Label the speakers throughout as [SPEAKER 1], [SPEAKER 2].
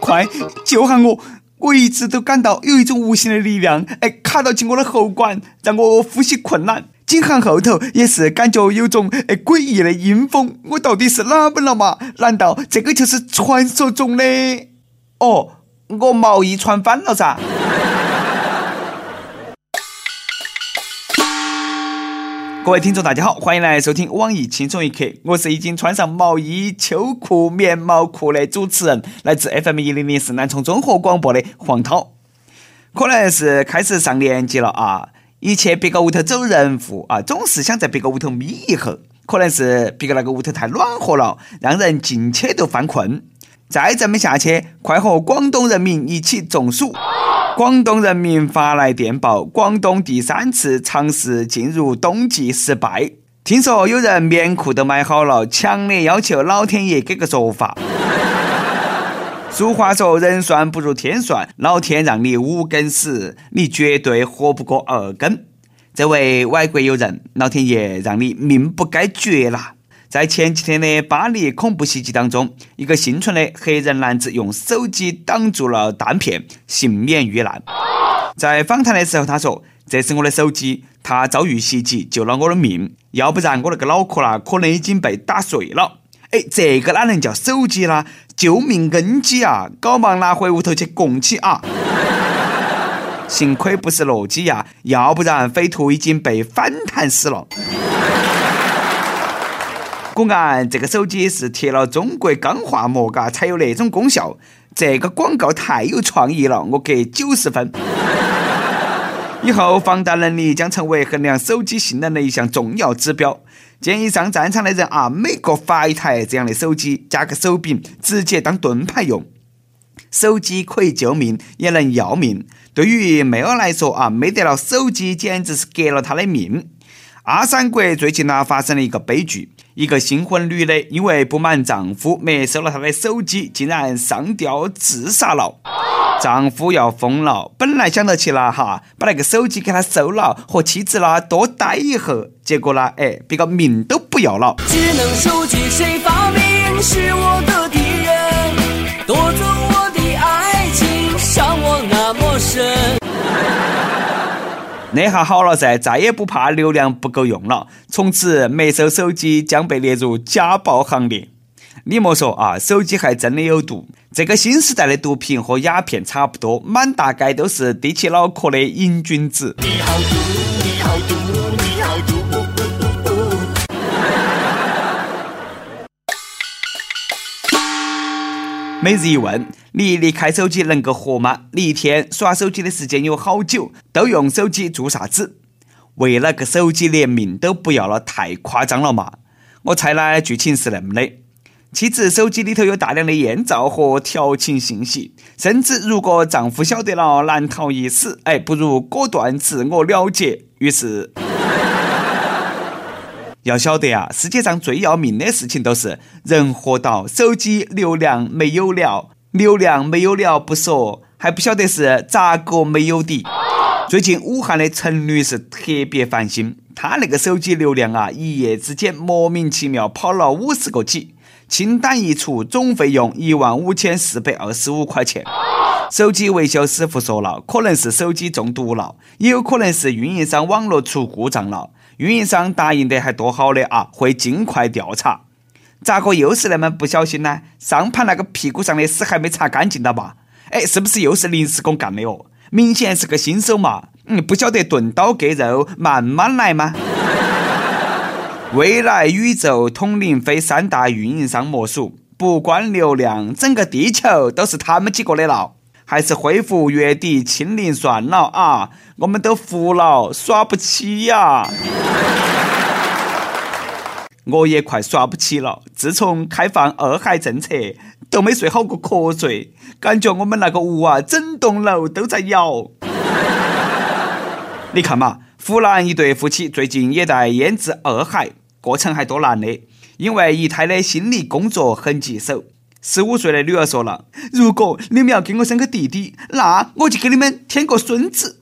[SPEAKER 1] 快救下我！我一直都感到有一种无形的力量，哎，卡到进我的喉管，让我呼吸困难。颈项后头也是感觉有种哎诡异的阴风。我到底是哪本了嘛？难道这个就是传说中的？哦，我毛衣穿反了噻！各位听众，大家好，欢迎来收听网易轻松一刻。我是已经穿上毛衣、秋裤、棉毛裤的主持人，来自 FM 一零零四南充综合广播的黄涛。可能是开始上年纪了啊，一去别个屋头走人户啊，总是想在别个屋头眯一会。可能是别个那个屋头太暖和了，让人进去都犯困。再这么下去，快和广东人民一起中暑。广东人民发来电报：广东第三次尝试进入冬季失败。听说有人棉裤都买好了，强烈要求老天爷给个说法。俗话说：“人算不如天算，老天让你五更死，你绝对活不过二更。”这位外国友人，老天爷让你命不该绝了。在前几天的巴黎恐怖袭击当中，一个幸存的黑人男子用手机挡住了弹片，幸免遇难。在访谈的时候，他说：“这是我的手机，他遭遇袭击救了我的命，要不然我那个脑壳啦，可能已经被打碎了。”哎，这个哪能叫手机啦？救命恩机啊！赶忙拿回屋头去供起啊！幸亏不是诺基亚，要不然匪徒已经被反弹死了。果然，这个手机是贴了中国钢化膜，嘎才有那种功效。这个广告太有创意了，我给九十分。以后防弹能力将成为衡量手机性能的一项重要指标。建议上战场的人啊，每个发一台这样的手机，加个手柄，直接当盾牌用。手机可以救命，也能要命。对于妹儿来说啊，没得了手机，简直是革了她的命。阿三国最近呢，发生了一个悲剧。一个新婚女的因为不满丈夫没收了她的手机，竟然上吊自杀了。丈夫要疯了，本来想到起了哈，把那个手机给他收了，和妻子啦多待一会儿。结果呢，哎，别个命都不要了。智能手机谁发明？是我的敌人，夺走我的爱情，伤我那么深。那下好了噻，再也不怕流量不够用了。从此没收手机将被列入家暴行列。你莫说啊，手机还真的有毒。这个新时代的毒品和鸦片差不多，满大街都是低起脑壳的瘾君子。每日一问：你离开手机能够活吗？你一天刷手机的时间有好久？都用手机做啥子？为了个手机连命都不要了，太夸张了嘛！我猜呢，剧情是那么的：妻子手机里头有大量的艳照和调情信息，甚至如果丈夫晓得了，难逃一死。哎，不如果断自我了结。于是。要晓得啊，世界上最要命的事情都是人活到手机流量没有了，流量没有了不说，还不晓得是咋个没有的。最近武汉的陈女士特别烦心，她那个手机流量啊，一夜之间莫名其妙跑了五十个 G，清单一出，总费用一万五千四百二十五块钱。手机维修师傅说了，可能是手机中毒了，也有可能是运营商网络出故障了。运营商答应的还多好的啊，会尽快调查。咋个又是那么不小心呢？上盘那个屁股上的屎还没擦干净的吧？哎，是不是又是临时工干的哦？明显是个新手嘛。嗯，不晓得钝刀割肉，慢慢来吗？未来宇宙统领非三大运营商莫属，不关流量，整个地球都是他们几个的了。还是恢复月底清零算了啊！我们都服了，耍不起呀！我也快耍不起了。自从开放二孩政策，都没睡好过瞌睡，感觉我们那个屋啊，整栋楼都在摇。你看嘛，湖南一对夫妻最近也在研制二孩，过程还多难的，因为一胎的心理工作很棘手。十五岁的女儿说了：“如果你们要给我生个弟弟，那我就给你们添个孙子。”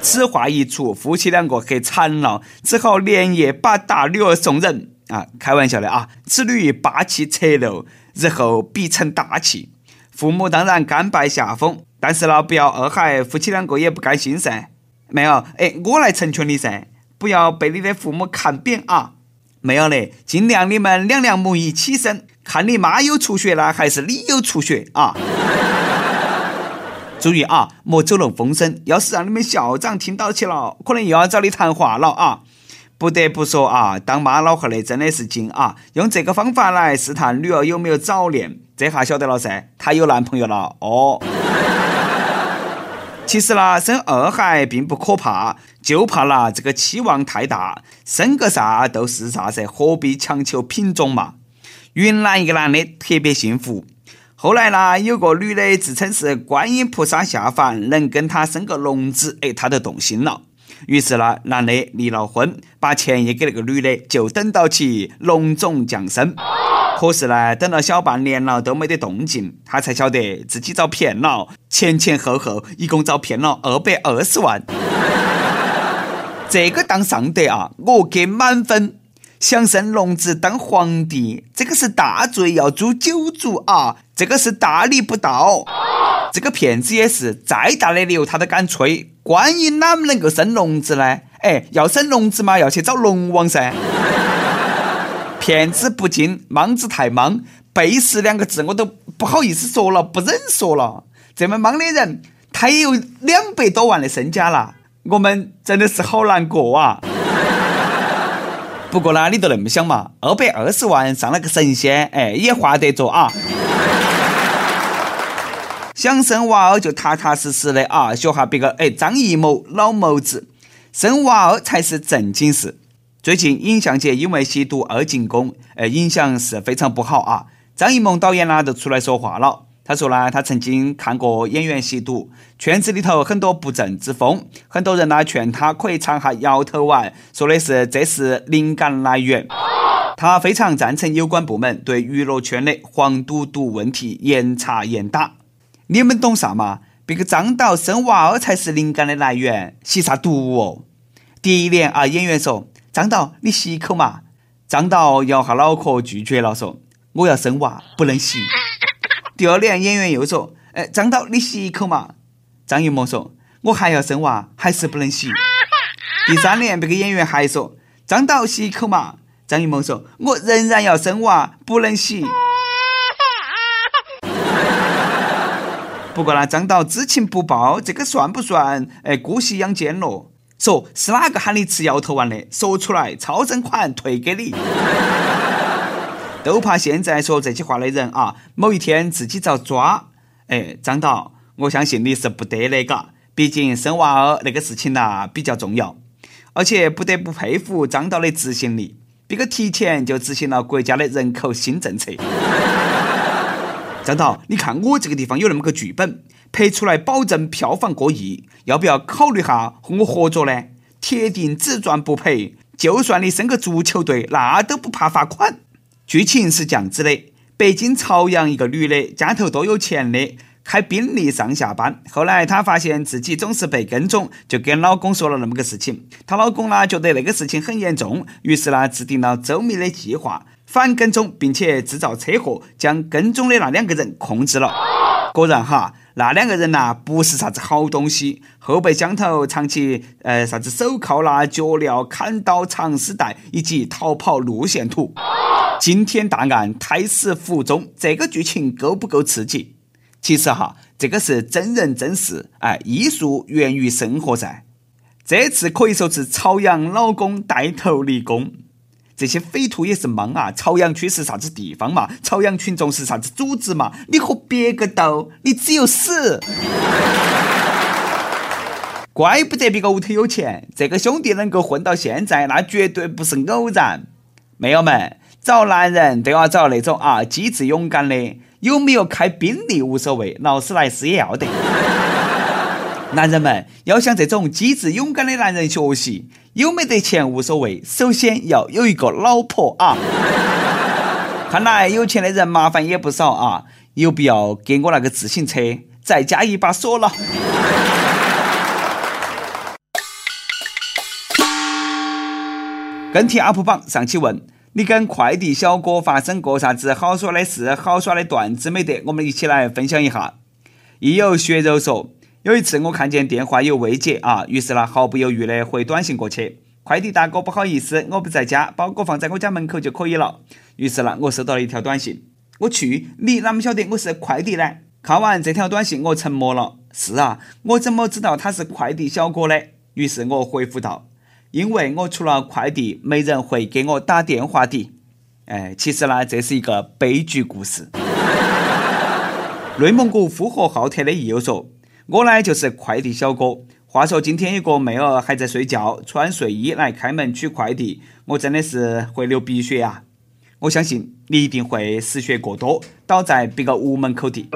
[SPEAKER 1] 此话一出，夫妻两个吓惨了，只好连夜把大女儿送人。啊，开玩笑的啊，此女霸气侧漏，日后必成大器。父母当然甘拜下风，但是呢，不要二孩夫妻两个也不甘心噻。没有，哎，我来成全你噻，不要被你的父母看扁啊。没有嘞，尽量你们两两母一起生，看你妈有出血了，还是你有出血啊？注意啊，莫走漏风声，要是让你们校长听到起了，可能又要找你谈话了啊！不得不说啊，当妈老汉的真的是精啊，用这个方法来试探女儿有没有早恋，这下晓得了噻，她有男朋友了哦。其实啦，生二孩并不可怕，就怕啦这个期望太大，生个啥都是啥噻，何必强求品种嘛？云南一个男的特别幸福。后来呢，有个女的自称是观音菩萨下凡，能跟他生个龙子，哎，他就动心了。于是呢，男的离了婚，把钱也给那个女的，就等到其龙种降生。可是呢，等了小半年了都没得动静，他才晓得自己遭骗了，前前后后一共遭骗了二百二十万。这个当上德啊，我给满分。想生龙子当皇帝，这个是大罪，要诛九族啊！这个是大逆不道。这个骗子也是，再大的牛他都敢吹。观音哪么能够生龙子呢？哎，要生龙子嘛，要去找龙王噻。骗子不精，莽子太莽，背时两个字我都不好意思说了，不忍说了。这么莽的人，他也有两百多万的身家了，我们真的是好难过啊。不过呢，你都那么想嘛，二百二十万上了个神仙，哎，也划得着啊。想生娃儿就踏踏实实的啊，学下别个哎张艺谋老谋子，生娃儿才是正经事。最近尹相杰因为吸毒而进宫，呃，影响是非常不好啊。张艺谋导演呢，就出来说话了。他说呢，他曾经看过演员吸毒，圈子里头很多不正之风，很多人呢劝他可以尝下摇头丸，说的是这是灵感来源。他非常赞成有关部门对娱乐圈的黄赌毒问题严查严打。你们懂啥嘛？别个张导生娃儿才是灵感的来源，吸啥毒哦？第一年啊，演员说：“张导，你吸一口嘛。”张导摇下脑壳拒绝了，说：“我要生娃，不能吸。”第二年，演员又说：“哎，张导，你吸一口嘛。”张艺谋说：“我还要生娃，还是不能吸。”第三年，别个演员还说：“张导，吸一口嘛。”张艺谋说：“我仍然要生娃，不能吸。”不过呢，张导知情不报，这个算不算哎姑息养奸咯？说是哪个喊你吃摇头丸的？说出来，超生款退给你。都怕现在说这些话的人啊，某一天自己遭抓。哎，张导，我相信你是不得的，嘎。毕竟生娃儿那个事情呐比较重要，而且不得不佩服张导的执行力，别个提前就执行了国家的人口新政策。张导，你看我这个地方有那么个剧本，拍出来保证票房过亿，要不要考虑下和我合作呢？铁定只赚不赔，就算你升个足球队，那都不怕罚款。剧情是这样子的：北京朝阳一个女的，家头多有钱的，开宾利上下班。后来她发现自己总是被跟踪，就跟老公说了那么个事情。她老公呢觉得那个事情很严重，于是呢制定了周密的计划，反跟踪，并且制造车祸，将跟踪的那两个人控制了。果然哈，那两个人呐不是啥子好东西，后备箱头藏起呃啥子手铐啦、脚镣、砍刀、长丝带以及逃跑路线图。惊天大案，胎死腹中，这个剧情够不够刺激？其实哈，这个是真人真事，哎，艺术源于生活噻。这次可以说是朝阳老公带头立功，这些匪徒也是莽啊！朝阳区是啥子地方嘛？朝阳群众是啥子组织嘛？你和别个斗，你只有死。怪不得别个屋头有钱，这个兄弟能够混到现在，那绝对不是偶然。妹友们。找男人都要找那种啊机智勇敢的，有没有开宾利无所谓，劳斯莱斯也要得。男人们要向这种机智勇敢的男人学习，有没得钱无所谓，首先要有一个老婆啊。看来有钱的人麻烦也不少啊，有必要给我那个自行车再加一把锁了。跟帖 UP 榜上期问。你跟快递小哥发生过啥子好耍的事、好耍的段子没得？我们一起来分享一下。亦有血肉说，有一次我看见电话有未接啊，于是呢毫不犹豫的回短信过去。快递大哥不好意思，我不在家，包裹放在我家门口就可以了。于是呢，我收到了一条短信。我去，你哪么晓得我是快递呢？看完这条短信，我沉默了。是啊，我怎么知道他是快递小哥呢？于是我回复道。因为我除了快递，没人会给我打电话的。哎，其实呢，这是一个悲剧故事。内蒙古呼和浩特的益友说：“我呢就是快递小哥。话说今天一个妹儿还在睡觉，穿睡衣来开门取快递，我真的是会流鼻血啊！我相信你一定会失血过多，倒在别个屋门口的。”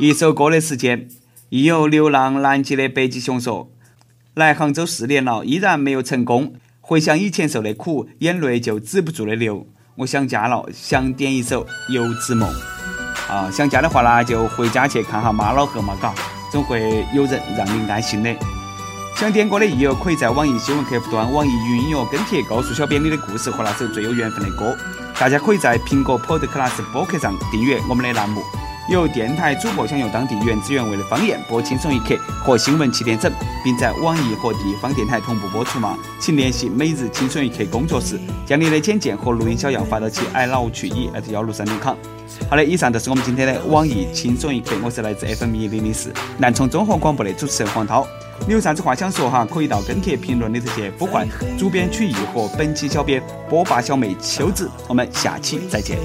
[SPEAKER 1] 一首歌的时间，亦有流浪南极的北极熊说。来杭州四年了，依然没有成功。回想以前受的苦，眼泪就止不住的流。我想家了，想点一首《游子梦》。啊，想家的话呢，就回家去看下妈老汉嘛，嘎，总会有人让你安心的。想点歌的益友，可以在网易新闻客户端、网易云音乐跟帖告诉小编你的故事和那首最有缘分的歌。大家可以在苹果 Podcast 播客上订阅我们的栏目。有电台主播想用当地原汁原味的方言播《轻松一刻》和新闻七点整，并在网易和地方电台同步播出吗？请联系每日轻松一刻工作室，将你的简介和录音小样发到其 i love 曲艺幺六三点 com。好的，以上就是我们今天的网易轻松一刻，我是来自 FM 一零零四南充综合广播的主持人黄涛。你有啥子话想说哈？可以到跟帖评论里头去呼唤主编曲艺和本期小编波霸小妹秋子。我们下期再见。